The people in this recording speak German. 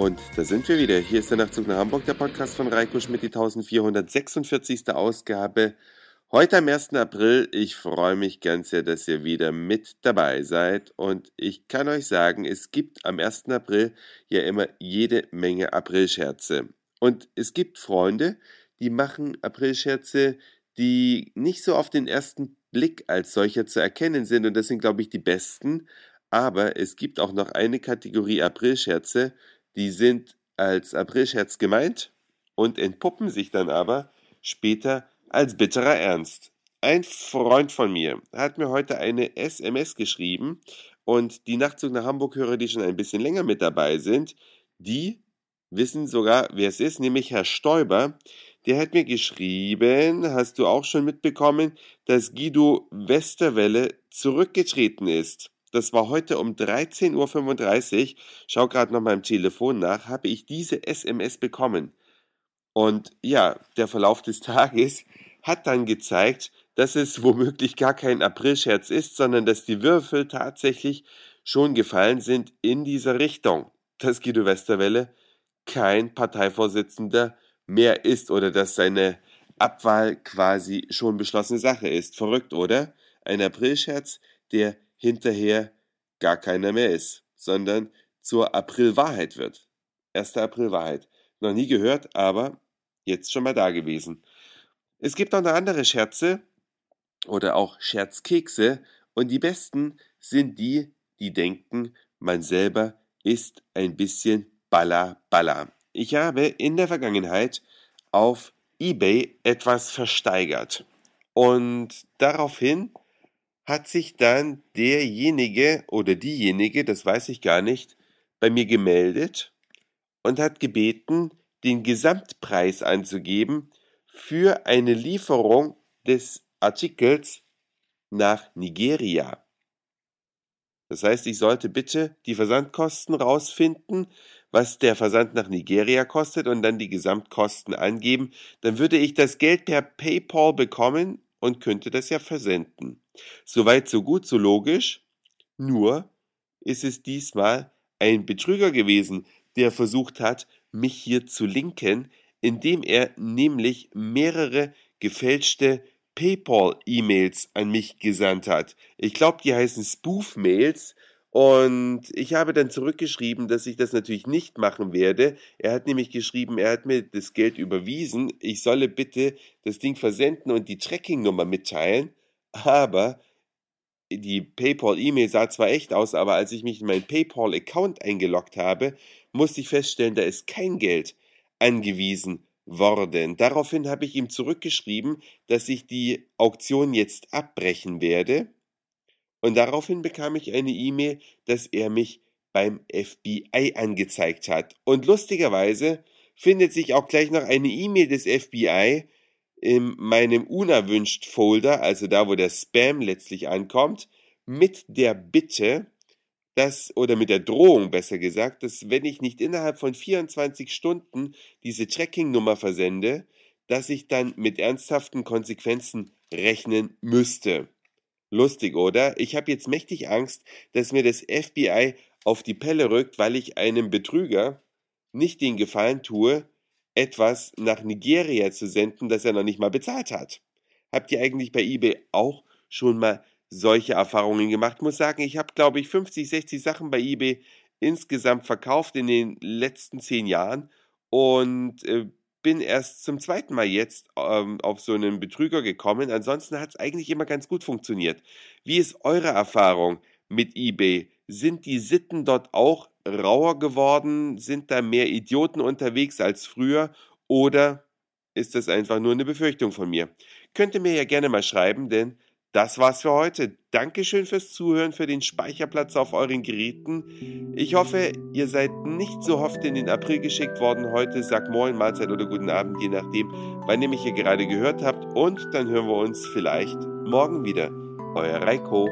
Und da sind wir wieder. Hier ist der Nachtzug nach Hamburg, der Podcast von Reiko Schmidt, die 1446. Ausgabe. Heute am 1. April. Ich freue mich ganz sehr, dass ihr wieder mit dabei seid. Und ich kann euch sagen, es gibt am 1. April ja immer jede Menge Aprilscherze. Und es gibt Freunde, die machen Aprilscherze, die nicht so auf den ersten Blick als solcher zu erkennen sind. Und das sind, glaube ich, die besten. Aber es gibt auch noch eine Kategorie Aprilscherze, die sind als Aprilscherz gemeint und entpuppen sich dann aber später als bitterer Ernst. Ein Freund von mir hat mir heute eine SMS geschrieben und die Nachtzug nach Hamburg-Hörer, die schon ein bisschen länger mit dabei sind, die wissen sogar, wer es ist, nämlich Herr Stoiber. Der hat mir geschrieben, hast du auch schon mitbekommen, dass Guido Westerwelle zurückgetreten ist. Das war heute um 13.35 Uhr, schau gerade noch mal im Telefon nach, habe ich diese SMS bekommen. Und ja, der Verlauf des Tages hat dann gezeigt, dass es womöglich gar kein Aprilscherz ist, sondern dass die Würfel tatsächlich schon gefallen sind in dieser Richtung, dass Guido Westerwelle kein Parteivorsitzender mehr ist oder dass seine Abwahl quasi schon beschlossene Sache ist. Verrückt, oder? Ein Aprilscherz, der hinterher gar keiner mehr ist, sondern zur Aprilwahrheit wird. 1. Aprilwahrheit. Noch nie gehört, aber jetzt schon mal da gewesen. Es gibt auch noch andere Scherze oder auch Scherzkekse und die besten sind die, die denken, man selber ist ein bisschen balla balla. Ich habe in der Vergangenheit auf eBay etwas versteigert und daraufhin hat sich dann derjenige oder diejenige, das weiß ich gar nicht, bei mir gemeldet und hat gebeten, den Gesamtpreis anzugeben für eine Lieferung des Artikels nach Nigeria. Das heißt, ich sollte bitte die Versandkosten rausfinden, was der Versand nach Nigeria kostet und dann die Gesamtkosten angeben. Dann würde ich das Geld per PayPal bekommen und könnte das ja versenden. Soweit so gut, so logisch. Nur ist es diesmal ein Betrüger gewesen, der versucht hat, mich hier zu linken, indem er nämlich mehrere gefälschte PayPal-E-Mails an mich gesandt hat. Ich glaube, die heißen Spoof-Mails und ich habe dann zurückgeschrieben, dass ich das natürlich nicht machen werde. Er hat nämlich geschrieben, er hat mir das Geld überwiesen. Ich solle bitte das Ding versenden und die Tracking-Nummer mitteilen. Aber die PayPal-E-Mail sah zwar echt aus, aber als ich mich in meinen PayPal-Account eingeloggt habe, musste ich feststellen, da ist kein Geld angewiesen worden. Daraufhin habe ich ihm zurückgeschrieben, dass ich die Auktion jetzt abbrechen werde und daraufhin bekam ich eine E-Mail, dass er mich beim FBI angezeigt hat. Und lustigerweise findet sich auch gleich noch eine E-Mail des FBI in meinem unerwünscht Folder, also da, wo der Spam letztlich ankommt, mit der Bitte, dass, oder mit der Drohung besser gesagt, dass wenn ich nicht innerhalb von 24 Stunden diese Tracking-Nummer versende, dass ich dann mit ernsthaften Konsequenzen rechnen müsste. Lustig, oder? Ich habe jetzt mächtig Angst, dass mir das FBI auf die Pelle rückt, weil ich einem Betrüger nicht den Gefallen tue, etwas nach Nigeria zu senden, das er noch nicht mal bezahlt hat. Habt ihr eigentlich bei eBay auch schon mal solche Erfahrungen gemacht? Muss sagen, ich habe, glaube ich, 50, 60 Sachen bei eBay insgesamt verkauft in den letzten zehn Jahren und äh, bin erst zum zweiten Mal jetzt ähm, auf so einen Betrüger gekommen. Ansonsten hat es eigentlich immer ganz gut funktioniert. Wie ist eure Erfahrung mit eBay? Sind die Sitten dort auch rauer geworden? Sind da mehr Idioten unterwegs als früher? Oder ist das einfach nur eine Befürchtung von mir? Könnt ihr mir ja gerne mal schreiben, denn das war's für heute. Dankeschön fürs Zuhören, für den Speicherplatz auf euren Geräten. Ich hoffe, ihr seid nicht so oft in den April geschickt worden heute. Sagt Moin, Mahlzeit oder guten Abend, je nachdem, wann ihr mich hier gerade gehört habt. Und dann hören wir uns vielleicht morgen wieder. Euer Reiko.